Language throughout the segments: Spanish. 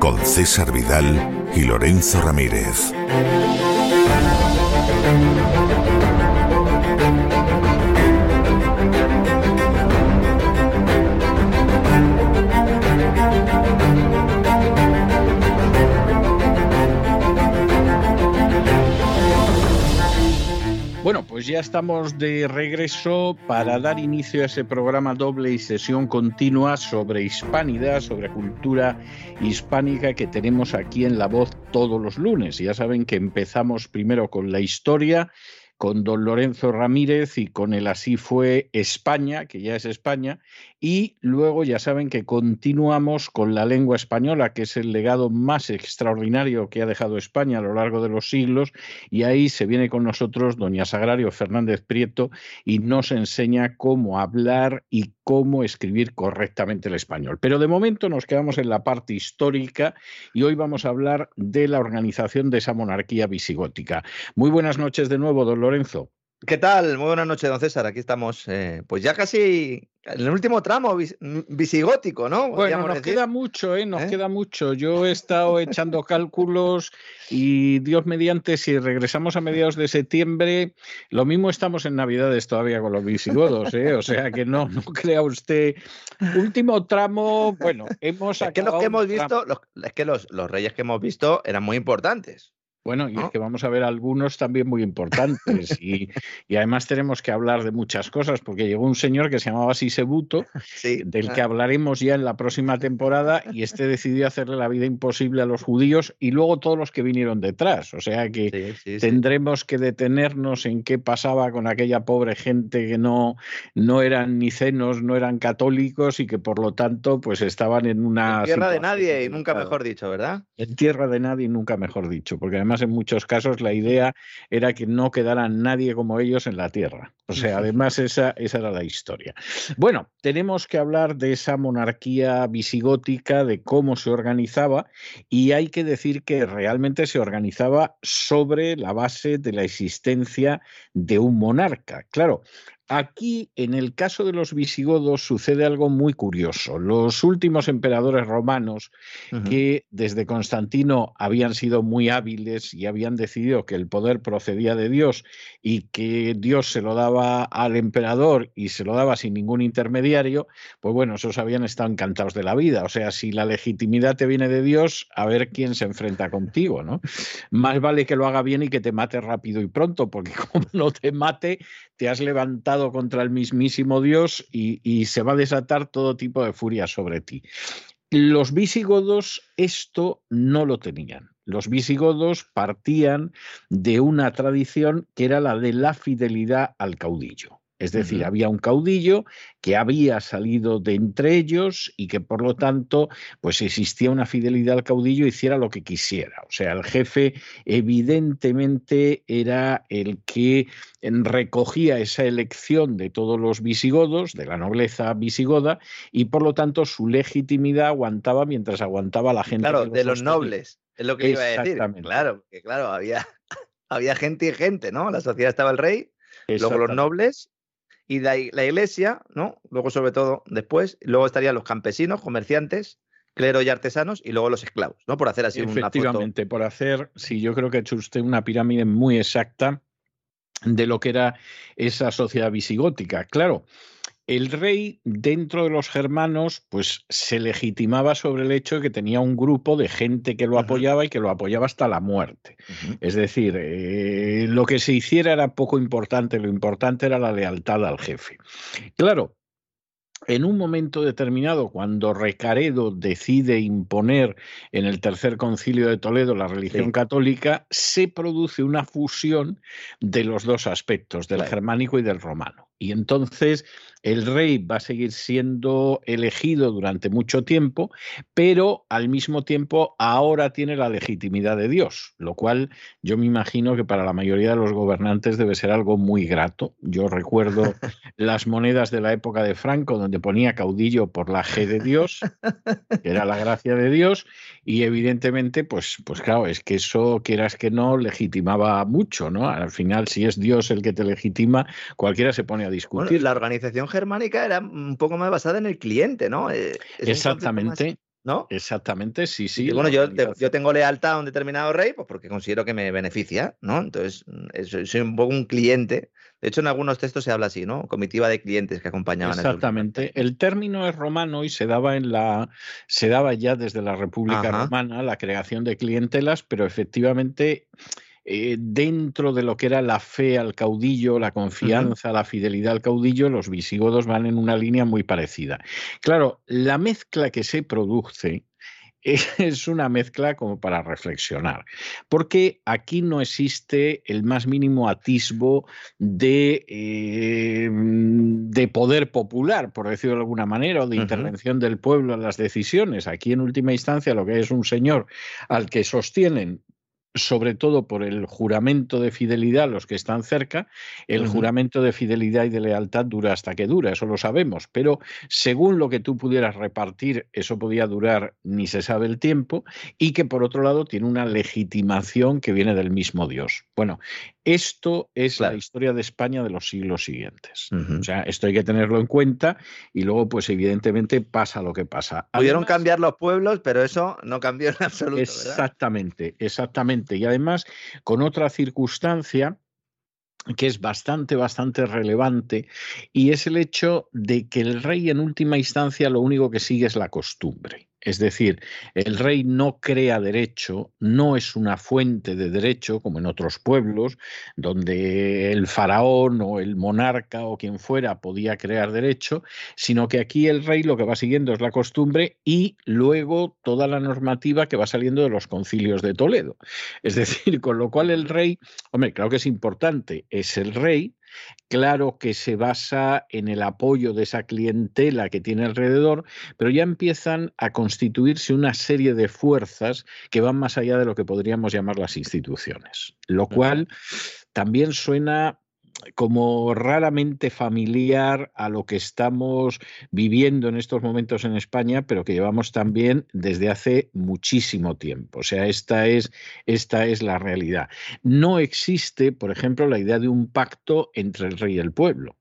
Con César Vidal y Lorenzo Ramírez. Pues ya estamos de regreso para dar inicio a ese programa doble y sesión continua sobre hispanidad, sobre cultura hispánica que tenemos aquí en La Voz todos los lunes. Ya saben que empezamos primero con la historia con don Lorenzo Ramírez y con el Así fue España, que ya es España, y luego ya saben que continuamos con la lengua española, que es el legado más extraordinario que ha dejado España a lo largo de los siglos, y ahí se viene con nosotros doña Sagrario Fernández Prieto y nos enseña cómo hablar y cómo escribir correctamente el español. Pero de momento nos quedamos en la parte histórica y hoy vamos a hablar de la organización de esa monarquía visigótica. Muy buenas noches de nuevo, don Lorenzo. ¿Qué tal? Muy buenas noches, don César. Aquí estamos, eh, pues ya casi en el último tramo visigótico, ¿no? Bueno, nos queda mucho, ¿eh? Nos ¿Eh? queda mucho. Yo he estado echando cálculos y Dios mediante, si regresamos a mediados de septiembre, lo mismo estamos en Navidades todavía con los visigodos, ¿eh? O sea que no, no crea usted. Último tramo, bueno, hemos Es que los que hemos visto, los, es que los, los reyes que hemos visto eran muy importantes. Bueno, y es que vamos a ver algunos también muy importantes. Y, y, además tenemos que hablar de muchas cosas, porque llegó un señor que se llamaba Sisebuto, sí. del que hablaremos ya en la próxima temporada, y este decidió hacerle la vida imposible a los judíos y luego todos los que vinieron detrás. O sea que sí, sí, tendremos que detenernos en qué pasaba con aquella pobre gente que no, no eran nicenos, no eran católicos y que por lo tanto pues estaban en una... En tierra de nadie, y nunca mejor dicho, ¿verdad? En tierra de nadie y nunca mejor dicho, porque además en muchos casos la idea era que no quedara nadie como ellos en la tierra. O sea, además esa, esa era la historia. Bueno, tenemos que hablar de esa monarquía visigótica, de cómo se organizaba, y hay que decir que realmente se organizaba sobre la base de la existencia de un monarca. Claro, Aquí, en el caso de los visigodos, sucede algo muy curioso. Los últimos emperadores romanos, uh -huh. que desde Constantino habían sido muy hábiles y habían decidido que el poder procedía de Dios y que Dios se lo daba al emperador y se lo daba sin ningún intermediario, pues bueno, esos habían estado encantados de la vida. O sea, si la legitimidad te viene de Dios, a ver quién se enfrenta contigo, ¿no? Más vale que lo haga bien y que te mate rápido y pronto, porque como no te mate, te has levantado contra el mismísimo Dios y, y, se va a desatar todo tipo de furia sobre ti. Los visigodos esto no lo tenían. Los visigodos partían de una tradición que era la de la fidelidad al caudillo. Es decir, uh -huh. había un caudillo que había salido de entre ellos y que por lo tanto pues existía una fidelidad al caudillo hiciera lo que quisiera. O sea, el jefe evidentemente era el que recogía esa elección de todos los visigodos, de la nobleza visigoda, y por lo tanto su legitimidad aguantaba mientras aguantaba la gente. Claro, los de los nobles, es lo que iba a decir. Claro, que claro, había, había gente y gente, ¿no? La sociedad estaba el rey, luego los nobles y la, iglesia, ¿no? Luego, sobre todo, después, luego estarían los campesinos, comerciantes, clero y artesanos, y luego los esclavos, ¿no? Por hacer así Efectivamente, una foto. por hacer, sí, yo creo que ha hecho usted una pirámide muy exacta de lo que era esa sociedad visigótica. Claro, el rey dentro de los germanos pues se legitimaba sobre el hecho de que tenía un grupo de gente que lo apoyaba y que lo apoyaba hasta la muerte. Es decir, eh, lo que se hiciera era poco importante, lo importante era la lealtad al jefe. Claro, en un momento determinado, cuando Recaredo decide imponer en el tercer concilio de Toledo la religión católica, se produce una fusión de los dos aspectos, del germánico y del romano. Y entonces el rey va a seguir siendo elegido durante mucho tiempo, pero al mismo tiempo ahora tiene la legitimidad de Dios, lo cual yo me imagino que para la mayoría de los gobernantes debe ser algo muy grato. Yo recuerdo las monedas de la época de Franco, donde ponía caudillo por la G de Dios, que era la gracia de Dios, y evidentemente, pues, pues claro, es que eso, quieras que no, legitimaba mucho, ¿no? Al final, si es Dios el que te legitima, cualquiera se pone a discutir. la organización germánica era un poco más basada en el cliente, ¿no? Eh, Exactamente. ¿No? Exactamente, sí, sí. bueno, yo, yo, tengo lealtad a un determinado rey, pues porque considero que me beneficia, ¿no? Entonces, mm, soy un poco un cliente. De hecho, en algunos textos se habla así, ¿no? Comitiva de clientes que acompañaban. Exactamente. El, término es romano y se daba en la, se daba ya desde la República Romana la creación de clientelas, pero efectivamente eh, dentro de lo que era la fe al caudillo, la confianza, la fidelidad al caudillo, los visigodos van en una línea muy parecida. Claro, la mezcla que se produce es una mezcla como para reflexionar, porque aquí no existe el más mínimo atisbo de, eh, de poder popular, por decirlo de alguna manera, o de intervención del pueblo en las decisiones. Aquí, en última instancia, lo que es un señor al que sostienen sobre todo por el juramento de fidelidad los que están cerca, el juramento de fidelidad y de lealtad dura hasta que dura, eso lo sabemos, pero según lo que tú pudieras repartir, eso podía durar ni se sabe el tiempo, y que por otro lado tiene una legitimación que viene del mismo Dios. Bueno, esto es la historia de España de los siglos siguientes. O sea, esto hay que tenerlo en cuenta y luego, pues evidentemente pasa lo que pasa. Pudieron cambiar los pueblos, pero eso no cambió en absoluto. Exactamente, exactamente. Y además, con otra circunstancia que es bastante, bastante relevante, y es el hecho de que el rey en última instancia lo único que sigue es la costumbre. Es decir, el rey no crea derecho, no es una fuente de derecho como en otros pueblos, donde el faraón o el monarca o quien fuera podía crear derecho, sino que aquí el rey lo que va siguiendo es la costumbre y luego toda la normativa que va saliendo de los concilios de Toledo. Es decir, con lo cual el rey, hombre, claro que es importante, es el rey, Claro que se basa en el apoyo de esa clientela que tiene alrededor, pero ya empiezan a constituirse una serie de fuerzas que van más allá de lo que podríamos llamar las instituciones, lo cual también suena como raramente familiar a lo que estamos viviendo en estos momentos en España, pero que llevamos también desde hace muchísimo tiempo. O sea, esta es, esta es la realidad. No existe, por ejemplo, la idea de un pacto entre el rey y el pueblo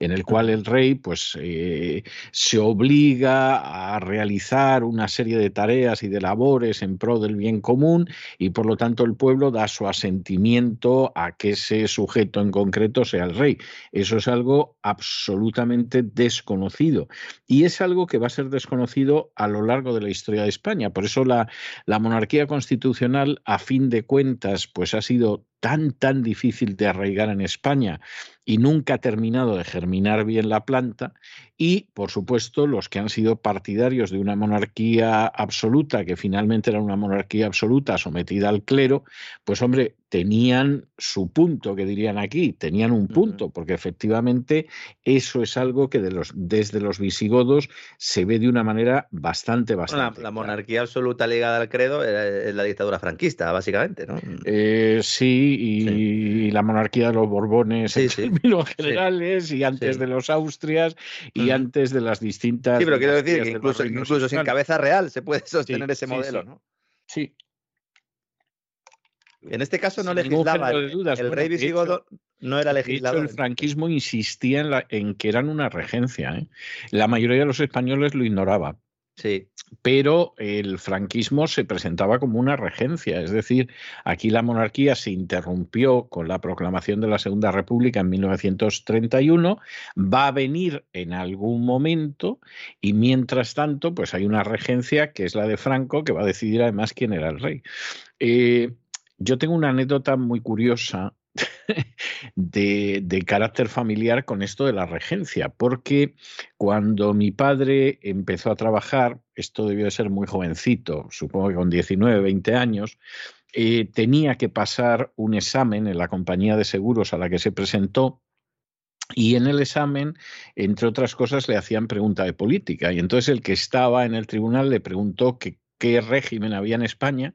en el cual el rey pues, eh, se obliga a realizar una serie de tareas y de labores en pro del bien común y por lo tanto el pueblo da su asentimiento a que ese sujeto en concreto sea el rey. Eso es algo absolutamente desconocido y es algo que va a ser desconocido a lo largo de la historia de España. Por eso la, la monarquía constitucional, a fin de cuentas, pues ha sido tan, tan difícil de arraigar en España y nunca ha terminado de germinar bien la planta, y, por supuesto, los que han sido partidarios de una monarquía absoluta, que finalmente era una monarquía absoluta sometida al clero, pues hombre, tenían su punto, que dirían aquí, tenían un punto, porque efectivamente eso es algo que de los, desde los visigodos se ve de una manera bastante, bastante. la, monarquía absoluta ligada al credo es la dictadura franquista, básicamente, ¿no? Eh, sí, y, la monarquía de los Borbones en términos generales, y antes de los Austrias, y antes de las distintas. Sí, pero quiero decir que incluso, sin cabeza real se puede sostener ese modelo, ¿no? Sí. En este caso no legislaba. el rey visigodo no era legislador. el franquismo insistía en, que eran una regencia. ¿eh? La mayoría de los españoles lo ignoraba. Sí. Pero el franquismo se presentaba como una regencia, es decir, aquí la monarquía se interrumpió con la proclamación de la Segunda República en 1931, va a venir en algún momento y mientras tanto, pues hay una regencia que es la de Franco, que va a decidir además quién era el rey. Eh, yo tengo una anécdota muy curiosa de, carácter familiar con esto de la regencia, porque cuando mi padre empezó a trabajar, esto debió de ser muy jovencito, supongo que con 19, 20 años, eh, tenía que pasar un examen en la compañía de seguros a la que se presentó y en el examen, entre otras cosas, le hacían pregunta de política. Y entonces el que estaba en el tribunal le preguntó qué régimen había en España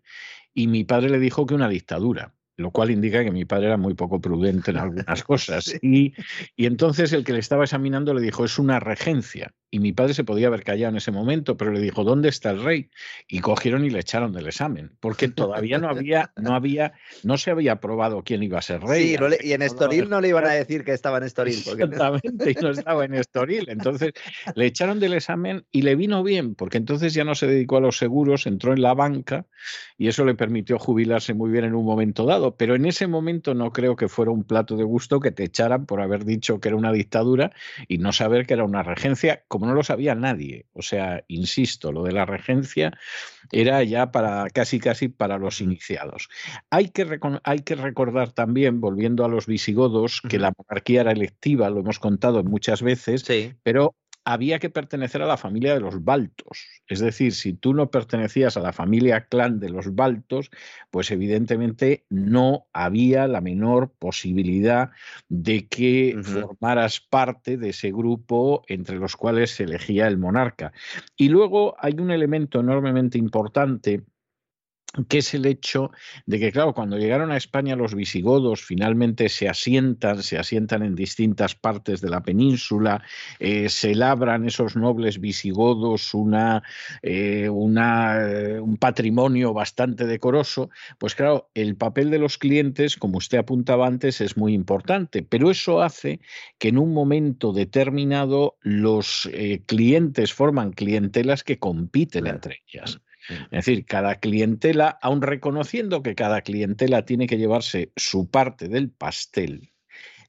y mi padre le dijo que una dictadura lo cual indica que mi padre era muy poco prudente en algunas cosas. Y, y, entonces el que le estaba examinando le dijo, es una regencia. Y mi padre se podía haber callado en ese momento, pero le dijo, ¿dónde está el rey? Y cogieron y le echaron del examen, porque todavía no había, no había, no se había probado quién iba a ser rey. Sí, y en Estoril no le iban a decir que estaba en Estoril. Exactamente, y no estaba en Estoril. Entonces le echaron del examen y le vino bien, porque entonces ya no se dedicó a los seguros, entró en la banca y eso le permitió jubilarse muy bien en un momento dado. Pero en ese momento no creo que fuera un plato de gusto que te echaran por haber dicho que era una dictadura y no saber que era una regencia, como no lo sabía nadie. O sea, insisto, lo de la regencia era ya para casi casi para los iniciados. Hay que, hay que recordar también, volviendo a los visigodos, que la monarquía era electiva, lo hemos contado muchas veces, pero había que pertenecer a la familia de los Baltos. Es decir, si tú no pertenecías a la familia clan de los Baltos, pues evidentemente no había la menor posibilidad de que formaras parte de ese grupo entre los cuales se elegía el monarca. Y luego hay un elemento enormemente importante que es el hecho de que, claro, cuando llegaron a España los visigodos finalmente se asientan, se asientan en distintas partes de la península, eh, se labran esos nobles visigodos una, eh, una, eh, un patrimonio bastante decoroso, pues claro, el papel de los clientes, como usted apuntaba antes, es muy importante, pero eso hace que en un momento determinado los clientes forman clientelas que compiten entre ellas. Es decir, cada clientela, aun reconociendo que cada clientela tiene que llevarse su parte del pastel,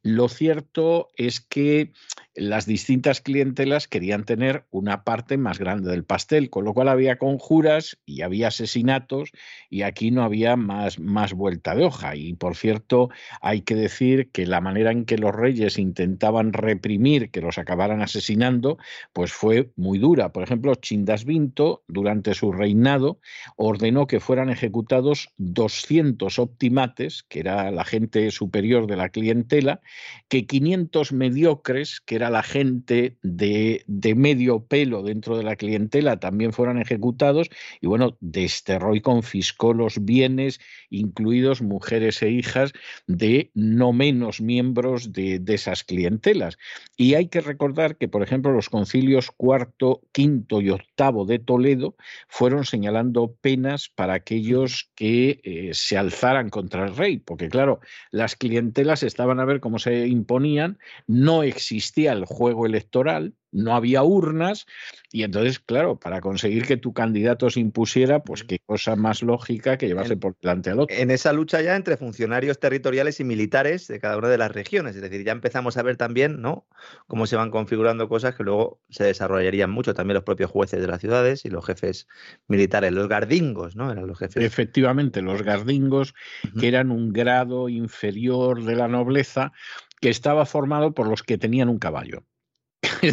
lo cierto es que las distintas clientelas querían tener una parte más grande del pastel, con lo cual había conjuras y había asesinatos y aquí no había más, más vuelta de hoja. Y por cierto, hay que decir que la manera en que los reyes intentaban reprimir que los acabaran asesinando, pues fue muy dura. Por ejemplo, Chindas Vinto, durante su reinado, ordenó que fueran ejecutados 200 optimates, que era la gente superior de la clientela, que 500 mediocres, que era la gente de, de, medio pelo dentro de la clientela, también fueron ejecutados y bueno, desterró y confiscó los bienes, incluidos mujeres e hijas de no menos miembros de, de esas clientelas. Y hay que recordar que, por ejemplo, los concilios cuarto, quinto y octavo de Toledo fueron señalando penas para aquellos que eh, se alzaran contra el rey, porque claro, las clientelas estaban a ver cómo se imponían, no existía el juego electoral, no había urnas y entonces, claro, para conseguir que tu candidato se impusiera, pues qué cosa más lógica que llevarse por delante al otro. En esa lucha ya entre funcionarios territoriales y militares de cada una de las regiones, es decir, ya empezamos a ver también, ¿no? Cómo se van configurando cosas que luego se desarrollarían mucho también los propios jueces de las ciudades y los jefes militares, los gardingos, ¿no? Eran los jefes. Efectivamente, los gardingos, que eran un grado inferior de la nobleza, que estaba formado por los que tenían un caballo.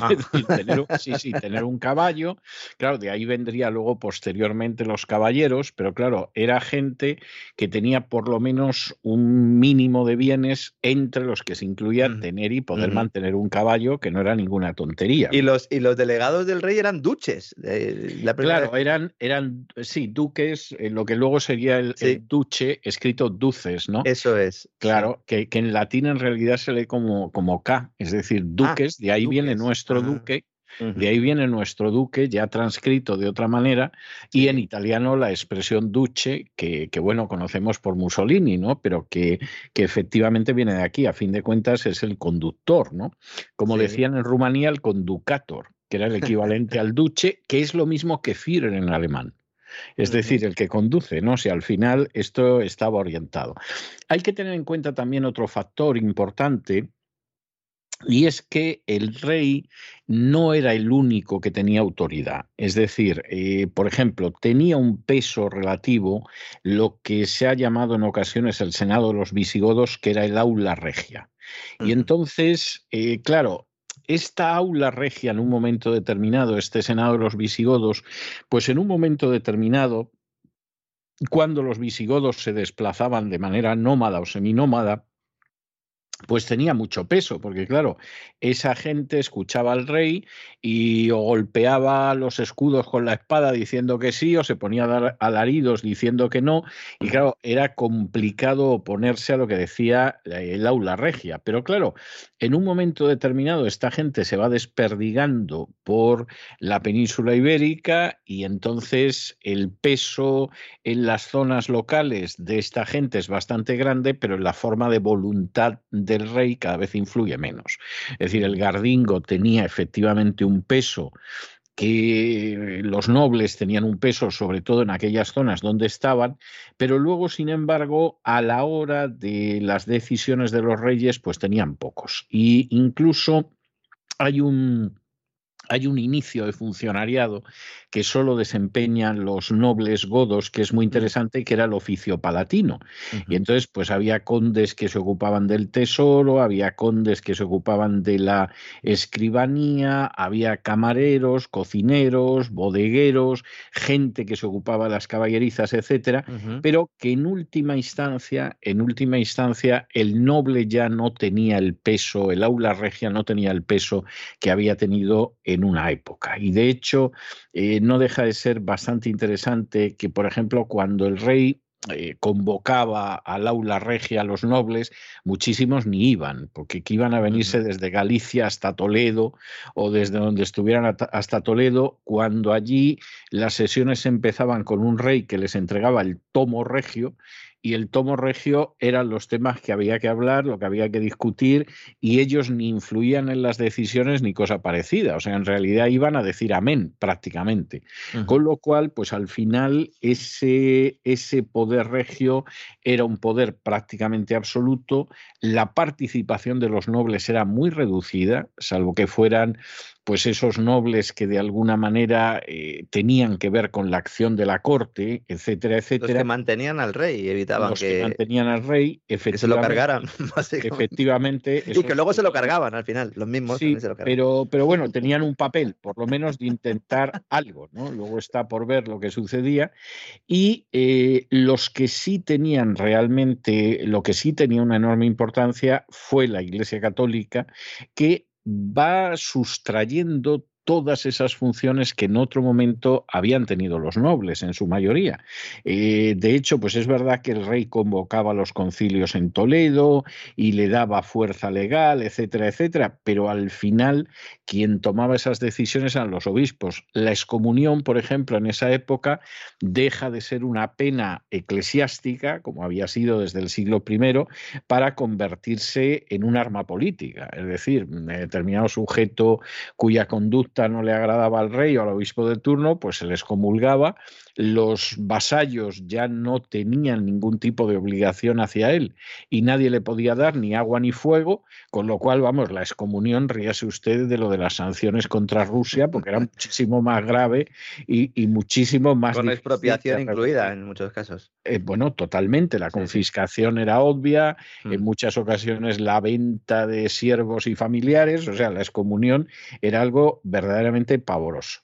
Ah. tener, sí, sí, tener un caballo. Claro, de ahí vendría luego posteriormente los caballeros, pero claro, era gente que tenía por lo menos un mínimo de bienes entre los que se incluían tener y poder mantener un caballo, que no era ninguna tontería. Y los, y los delegados del rey eran duches. claro, eran, eran, sí, duques, eh, lo que luego sería el, duche, escrito duces, ¿no? Eso es. Claro, que, que, en latín en realidad se lee como, como K, es decir, ah, duques, de ahí viene nuestro duque, de ahí viene nuestro duque, ya transcrito de otra manera, y en italiano la expresión duce, que, bueno, conocemos por Mussolini, ¿no? Pero que, que, efectivamente viene de aquí, a fin de cuentas es el conductor, ¿no? Como decían en Rumanía, el conducator que era el equivalente al duce, que es lo mismo que Führer en alemán. Es decir, el que conduce, ¿no? Si al final esto estaba orientado. Hay que tener en cuenta también otro factor importante, y es que el rey no era el único que tenía autoridad. Es decir, eh, por ejemplo, tenía un peso relativo lo que se ha llamado en ocasiones el Senado de los visigodos, que era el aula regia. Y entonces, eh, claro, esta aula regia en un momento determinado, este Senado de los visigodos, pues en un momento determinado, cuando los visigodos se desplazaban de manera nómada o seminómada, pues tenía mucho peso, porque claro, esa gente escuchaba al rey y o golpeaba los escudos con la espada diciendo que sí, o se ponía a dar alaridos diciendo que no, y claro, era complicado oponerse a lo que decía el aula regia. Pero claro, en un momento determinado esta gente se va desperdigando por la península ibérica y entonces el peso en las zonas locales de esta gente es bastante grande, pero en la forma de voluntad del rey cada vez influye menos. Es decir, el gardingo tenía efectivamente un peso que los nobles tenían un peso, sobre todo en aquellas zonas donde estaban, pero luego, sin embargo, a la hora de las decisiones de los reyes, pues tenían pocos. Y incluso hay un, hay un inicio de funcionariado que solo desempeñan los nobles godos, que es muy interesante, que era el oficio palatino. Y entonces, pues había condes que se ocupaban del tesoro, había condes que se ocupaban de la escribanía, había camareros, cocineros, bodegueros, gente que se ocupaba de las caballerizas, etcétera, pero que en última instancia, en última instancia, el noble ya no tenía el peso, el aula regia no tenía el peso que había tenido en una época. Y de hecho, eh, no deja de ser bastante interesante que, por ejemplo, cuando el rey eh, convocaba al aula regia a los nobles, muchísimos ni iban, porque que iban a venirse desde Galicia hasta Toledo o desde donde estuvieran hasta Toledo, cuando allí las sesiones empezaban con un rey que les entregaba el tomo regio y el tomo regio eran los temas que había que hablar, lo que había que discutir, y ellos ni influían en las decisiones ni cosa parecida. O sea, en realidad iban a decir amén prácticamente. Con lo cual, pues al final ese, ese poder regio era un poder prácticamente absoluto. La participación de los nobles era muy reducida, salvo que fueran pues esos nobles que de alguna manera eh, tenían que ver con la acción de la corte, etcétera, etcétera. Los que mantenían al rey y evitaban los que, mantenían al rey, efectivamente, se lo cargaran, efectivamente. Y que luego se lo cargaban al final, los mismos. Sí, pero, pero bueno, tenían un papel, por lo menos de intentar algo, ¿no? Luego está por ver lo que sucedía. Y eh, los que sí tenían realmente, lo que sí tenía una enorme importancia fue la Iglesia Católica, que va sustrayendo todas esas funciones que en otro momento habían tenido los nobles en su mayoría. Eh, de hecho, pues es verdad que el rey convocaba los concilios en Toledo y le daba fuerza legal, etcétera, etcétera, pero al final quien tomaba esas decisiones eran los obispos. La excomunión, por ejemplo, en esa época deja de ser una pena eclesiástica, como había sido desde el siglo I, para convertirse en un arma política, es decir, determinado sujeto cuya conducta no le agradaba al rey o al obispo de turno, pues se les comulgaba. Los vasallos ya no tenían ningún tipo de obligación hacia él y nadie le podía dar ni agua ni fuego, con lo cual, vamos, la excomunión, ríase usted de lo de las sanciones contra Rusia, porque era muchísimo más grave y, muchísimo más... Con expropiación incluida en muchos casos. Eh, bueno, totalmente. La confiscación era obvia, en mm. muchas ocasiones la venta de siervos y familiares, o sea, la excomunión era algo verdaderamente pavoroso.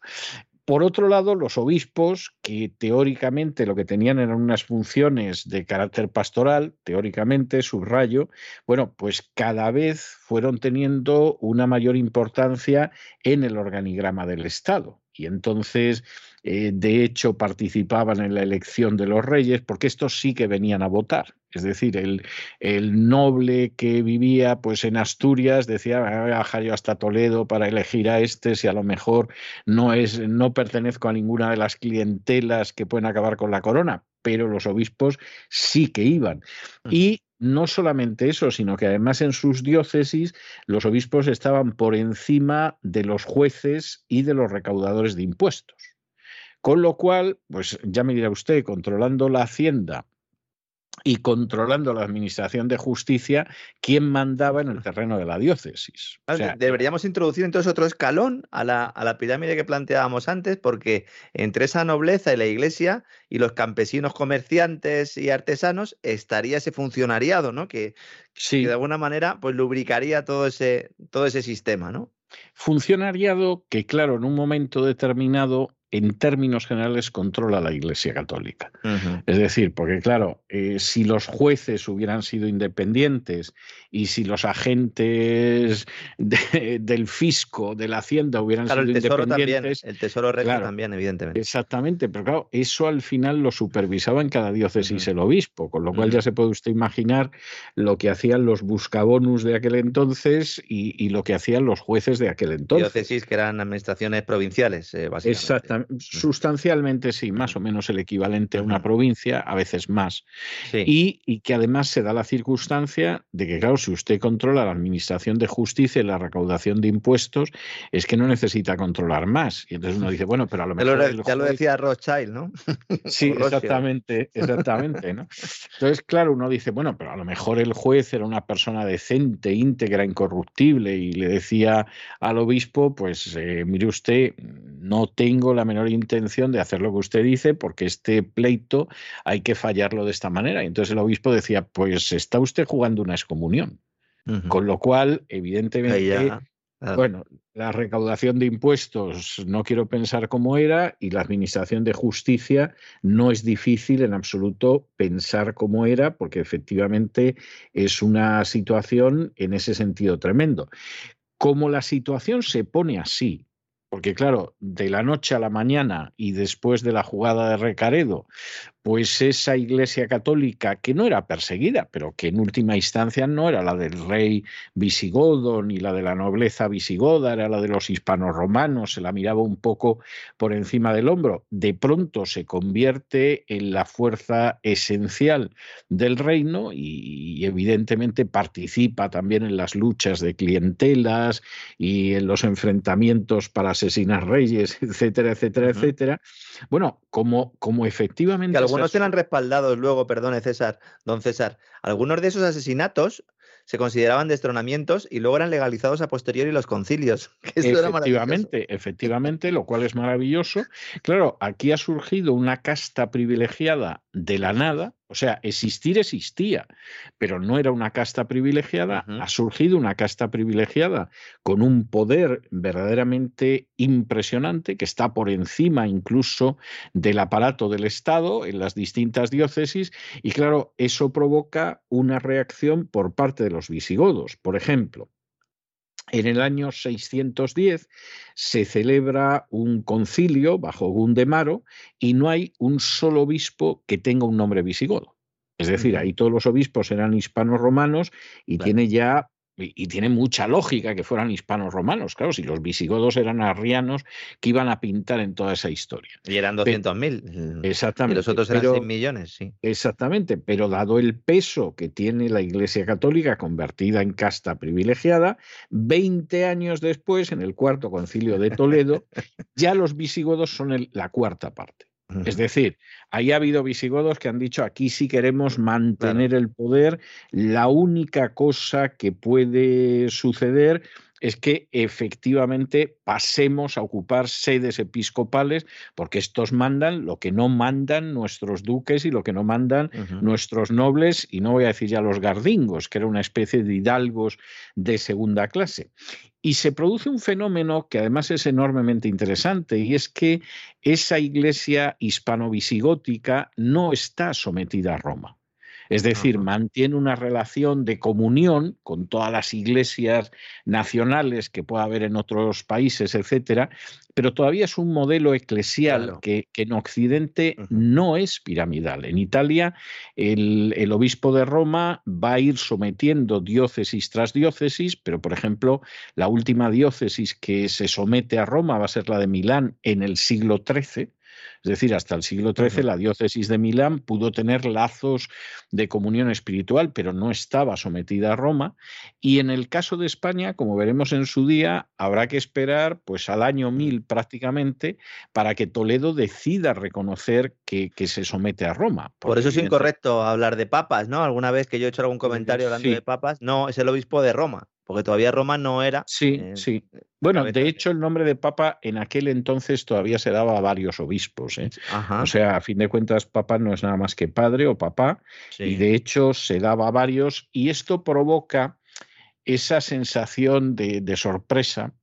Por otro lado, los obispos, que teóricamente lo que tenían eran unas funciones de carácter pastoral, teóricamente, subrayo, bueno, pues cada vez fueron teniendo una mayor importancia en el organigrama del Estado. Y entonces eh, de hecho participaban en la elección de los reyes, porque estos sí que venían a votar. Es decir, el, el noble que vivía pues, en Asturias decía, voy a viajar yo hasta Toledo para elegir a este, si a lo mejor no, es, no pertenezco a ninguna de las clientelas que pueden acabar con la corona, pero los obispos sí que iban. Y no solamente eso, sino que además en sus diócesis los obispos estaban por encima de los jueces y de los recaudadores de impuestos. Con lo cual, pues ya me dirá usted, controlando la hacienda y controlando la administración de justicia, quién mandaba en el terreno de la diócesis. Deberíamos introducir entonces otro escalón a la, a la, pirámide que planteábamos antes, porque entre esa nobleza y la iglesia y los campesinos comerciantes y artesanos estaría ese funcionariado, ¿no? Que, que de alguna manera pues lubricaría todo ese, todo ese sistema, ¿no? Funcionariado que, claro, en un momento determinado en términos generales controla la Iglesia Católica. Es decir, porque claro, eh, si los jueces hubieran sido independientes y si los agentes del fisco, de la hacienda hubieran sido el tesoro independientes... También, el Tesoro regla también, evidentemente. Exactamente, pero claro, eso al final lo supervisaba en cada diócesis el obispo, con lo cual ya se puede usted imaginar lo que hacían los buscabonus de aquel entonces y, lo que hacían los jueces de aquel entonces. Diócesis que eran administraciones provinciales, eh, básicamente. Exactamente sustancialmente sí, más o menos el equivalente a una provincia, a veces más. Y, y, que además se da la circunstancia de que, claro, si usted controla la administración de justicia y la recaudación de impuestos, es que no necesita controlar más. Y entonces uno dice, bueno, pero a lo mejor... ya lo decía Rothschild, ¿no? Sí, exactamente, exactamente. ¿no? Entonces, claro, uno dice, bueno, pero a lo mejor el juez era una persona decente, íntegra, incorruptible, y le decía al obispo, pues eh, mire usted, no tengo la menor intención de hacer lo que usted dice porque este pleito hay que fallarlo de esta manera. Y entonces el obispo decía, pues está usted jugando una excomunión. Con lo cual, evidentemente, bueno, la recaudación de impuestos no quiero pensar cómo era y la administración de justicia no es difícil en absoluto pensar cómo era porque efectivamente es una situación en ese sentido tremendo. Como la situación se pone así, porque claro, de la noche a la mañana y después de la jugada de Recaredo, pues esa iglesia católica que no era perseguida, pero que en última instancia no era la del rey visigodo ni la de la nobleza visigoda, era la de los hispanos romanos, se la miraba un poco por encima del hombro, de pronto se convierte en la fuerza esencial del reino y, evidentemente participa también en las luchas de clientelas y en los enfrentamientos para asesinar reyes, etcétera, etcétera, etcétera. Bueno, como, como efectivamente algunos eran respaldados luego, perdone César, don César, algunos de esos asesinatos se consideraban destronamientos y luego eran legalizados a posteriori los concilios. efectivamente, efectivamente, lo cual es maravilloso. Claro, aquí ha surgido una casta privilegiada de la nada, o sea, existir existía, pero no era una casta privilegiada, ha surgido una casta privilegiada con un poder verdaderamente impresionante que está por encima incluso del aparato del Estado en las distintas diócesis y claro, eso provoca una reacción por parte de los visigodos. Por ejemplo, en el año 610 se celebra un concilio bajo Gundemaro y no hay un solo obispo que tenga un nombre visigodo. Es decir, ahí todos los obispos eran hispanos romanos y tiene ya y tiene mucha lógica que fueran hispanos romanos, claro, si los visigodos eran arrianos que iban a pintar en toda esa historia. Y eran 200.000. Exactamente. Y los otros eran 100 millones, sí. Exactamente, pero dado el peso que tiene la Iglesia Católica convertida en casta privilegiada, 20 años después, en el cuarto concilio de Toledo, ya los visigodos son la cuarta parte. Es decir, ahí ha habido visigodos que han dicho aquí sí queremos mantener el poder, la única cosa que puede suceder es que efectivamente pasemos a ocupar sedes episcopales, porque estos mandan lo que no mandan nuestros duques y lo que no mandan nuestros nobles, y no voy a decir ya los gardingos, que era una especie de hidalgos de segunda clase. Y se produce un fenómeno que además es enormemente interesante, y es que esa iglesia hispano-visigótica no está sometida a Roma. Es decir, mantiene una relación de comunión con todas las iglesias nacionales que pueda haber en otros países, etcétera, pero todavía es un modelo eclesial que, en Occidente no es piramidal. En Italia, el, el, obispo de Roma va a ir sometiendo diócesis tras diócesis, pero por ejemplo, la última diócesis que se somete a Roma va a ser la de Milán en el siglo XIII Es decir, hasta el siglo XIII la diócesis de Milán pudo tener lazos de comunión espiritual, pero no estaba sometida a Roma. Y en el caso de España, como veremos en su día, habrá que esperar pues al año 1000 prácticamente para que Toledo decida reconocer que, se somete a Roma. Por eso es incorrecto hablar de papas, ¿no? Alguna vez que yo he hecho algún comentario hablando de papas, no, es el obispo de Roma porque todavía Roma no era. Sí, sí. Bueno, de hecho, el nombre de papa en aquel entonces todavía se daba a varios obispos. ¿eh? O sea, a fin de cuentas, papa no es nada más que padre o papá, y de hecho se daba a varios, y esto provoca esa sensación de, de sorpresa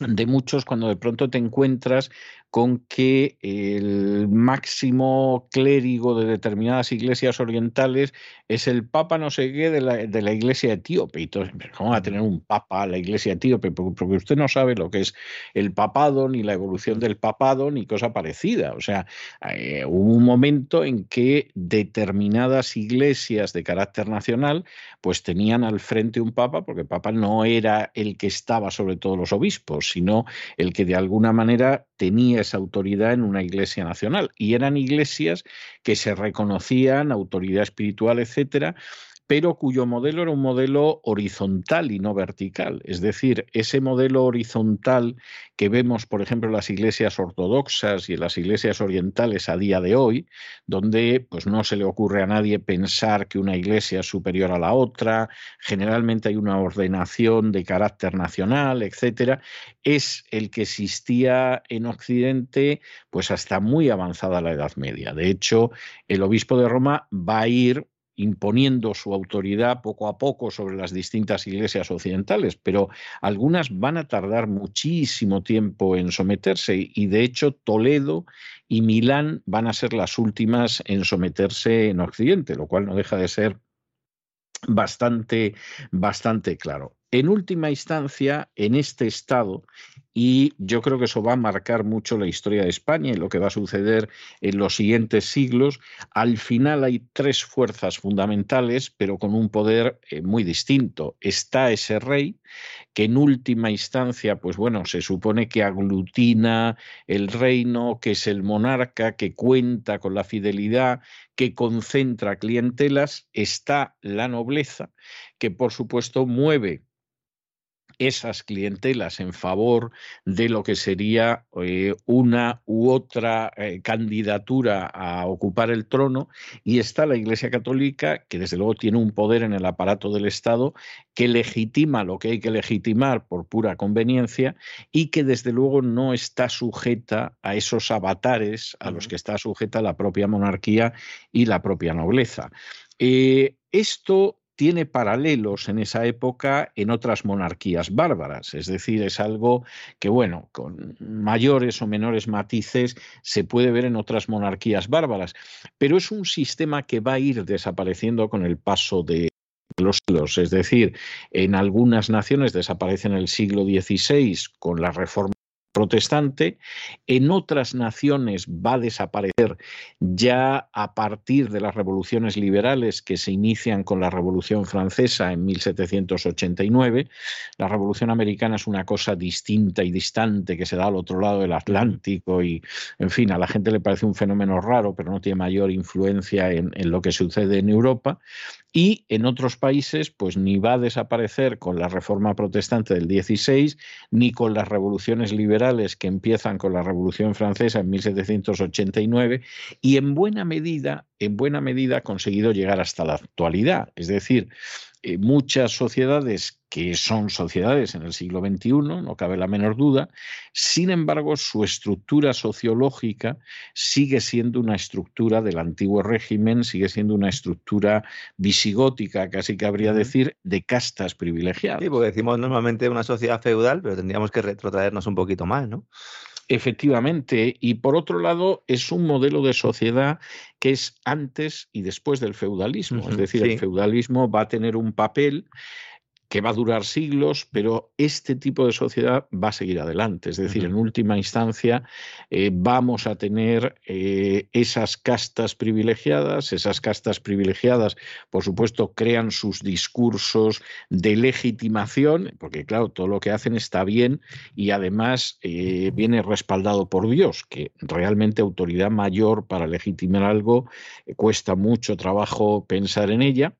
de muchos cuando de pronto te encuentras con que el máximo clérigo de determinadas iglesias orientales es el papa no sé qué de la, de la iglesia etíope. Y todos, ¿cómo va a tener un papa la iglesia etíope? Porque usted no sabe lo que es el papado, ni la evolución del papado, ni cosa parecida. O sea, eh, hubo un momento en que determinadas iglesias de carácter nacional pues tenían al frente un papa, porque el papa no era el que estaba sobre todos los obispos, sino el que de alguna manera tenía esa autoridad en una iglesia nacional. Y eran iglesias que se reconocían, autoridad espiritual, etcétera, pero cuyo modelo era un modelo horizontal y no vertical. Es decir, ese modelo horizontal que vemos, por ejemplo, en las iglesias ortodoxas y en las iglesias orientales a día de hoy, donde pues, no se le ocurre a nadie pensar que una iglesia es superior a la otra, generalmente hay una ordenación de carácter nacional, etcétera, es el que existía en Occidente pues hasta muy avanzada la Edad Media. De hecho, el obispo de Roma va a ir imponiendo su autoridad poco a poco sobre las distintas iglesias occidentales, pero algunas van a tardar muchísimo tiempo en someterse y de hecho Toledo y Milán van a ser las últimas en someterse en Occidente, lo cual no deja de ser bastante, bastante claro. En última instancia, en este estado, y yo creo que eso va a marcar mucho la historia de España y lo que va a suceder en los siguientes siglos. Al final hay tres fuerzas fundamentales, pero con un poder eh, muy distinto. Está ese rey, que en última instancia, pues bueno, se supone que aglutina el reino, que es el monarca, que cuenta con la fidelidad, que concentra clientelas. Está la nobleza, que por supuesto mueve esas clientelas en favor de lo que sería eh, una u otra eh, candidatura a ocupar el trono y está la Iglesia Católica que desde luego tiene un poder en el aparato del Estado que legitima lo que hay que legitimar por pura conveniencia y que desde luego no está sujeta a esos avatares a los que está sujeta la propia monarquía y la propia nobleza. Eh, esto tiene paralelos en esa época en otras monarquías bárbaras, es decir, es algo que, bueno, con mayores o menores matices se puede ver en otras monarquías bárbaras, pero es un sistema que va a ir desapareciendo con el paso de los siglos, es decir, en algunas naciones desaparece en el siglo XVI con la reforma protestante, en otras naciones va a desaparecer ya a partir de las revoluciones liberales que se inician con la Revolución Francesa en 1789. La Revolución Americana es una cosa distinta y distante que se da al otro lado del Atlántico y, en fin, a la gente le parece un fenómeno raro, pero no tiene mayor influencia en, en lo que sucede en Europa. Y en otros países, pues ni va a desaparecer con la reforma protestante del 16, ni con las revoluciones liberales que empiezan con la Revolución Francesa en 1789, y en buena medida, en buena medida ha conseguido llegar hasta la actualidad. Es decir, eh, muchas sociedades que son sociedades en el siglo XXI, no cabe la menor duda, sin embargo su estructura sociológica sigue siendo una estructura del antiguo régimen, sigue siendo una estructura visigótica, casi que habría decir, de castas privilegiadas. Sí, porque decimos normalmente una sociedad feudal, pero tendríamos que retrotraernos un poquito más, ¿no? Efectivamente, y por otro lado es un modelo de sociedad que es antes y después del feudalismo, es decir, el feudalismo va a tener un papel que va a durar siglos, pero este tipo de sociedad va a seguir adelante. Es decir, en última instancia eh, vamos a tener eh, esas castas privilegiadas, esas castas privilegiadas, por supuesto, crean sus discursos de legitimación, porque claro, todo lo que hacen está bien y además eh, viene respaldado por Dios, que realmente autoridad mayor para legitimar algo cuesta mucho trabajo pensar en ella.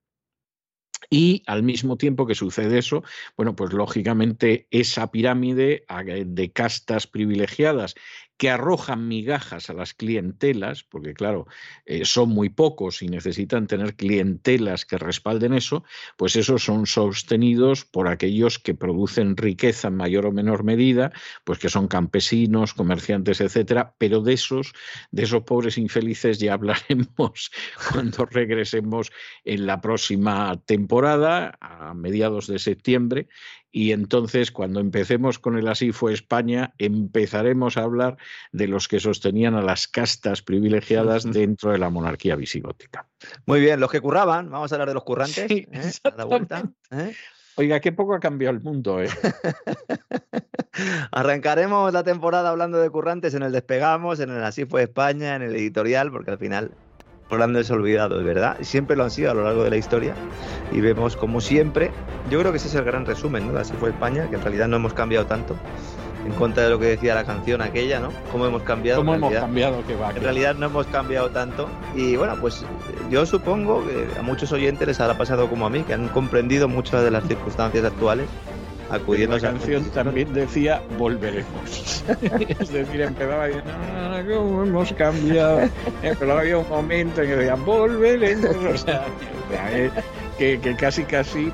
Y al mismo tiempo que sucede eso, bueno, pues lógicamente esa pirámide de castas privilegiadas que arrojan migajas a las clientelas, porque claro, eh, son muy pocos y necesitan tener clientelas que respalden eso, pues esos son sostenidos por aquellos que producen riqueza en mayor o menor medida, pues que son campesinos, comerciantes, etcétera, pero de esos, de esos pobres infelices ya hablaremos cuando regresemos en la próxima temporada, a mediados de septiembre, y entonces cuando empecemos con el Así fue España, empezaremos a hablar de los que sostenían a las castas privilegiadas dentro de la monarquía visigótica. Muy bien, los que curraban, vamos a hablar de los currantes. Sí, ¿eh? ¿eh? Oiga, qué poco ha cambiado el mundo, ¿eh? Arrancaremos la temporada hablando de currantes en el Despegamos, en el Así fue España, en el editorial, porque al final grandes olvidados, ¿verdad? Siempre lo han sido a lo largo de la historia y vemos como siempre, yo creo que ese es el gran resumen, ¿no? Así fue España, que en realidad no hemos cambiado tanto en contra de lo que decía la canción aquella, ¿no? ¿Cómo hemos cambiado? ¿Cómo hemos cambiado? Que va, en realidad no hemos cambiado tanto y bueno, pues yo supongo que a muchos oyentes les habrá pasado como a mí, que han comprendido muchas de las circunstancias actuales acudiendo la canción también decía volveremos es decir empezaba diciendo ah, cómo hemos cambiado pero había un momento en que decía volveremos o sea que, que casi casi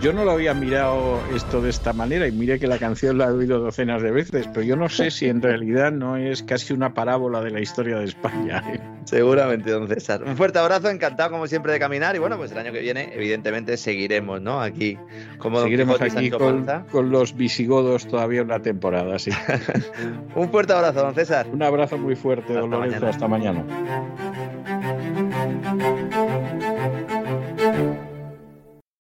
yo no lo había mirado esto de esta manera y mire que la canción la he oído docenas de veces, pero yo no sé si en realidad no es casi una parábola de la historia de España. ¿eh? Seguramente, don César. Un fuerte abrazo, encantado como siempre de caminar y bueno, pues el año que viene evidentemente seguiremos, ¿no? Aquí, como Seguiremos aquí con, con, los visigodos todavía una temporada, sí. Un fuerte abrazo, don César. Un abrazo muy fuerte, don Lorenzo. Hasta mañana.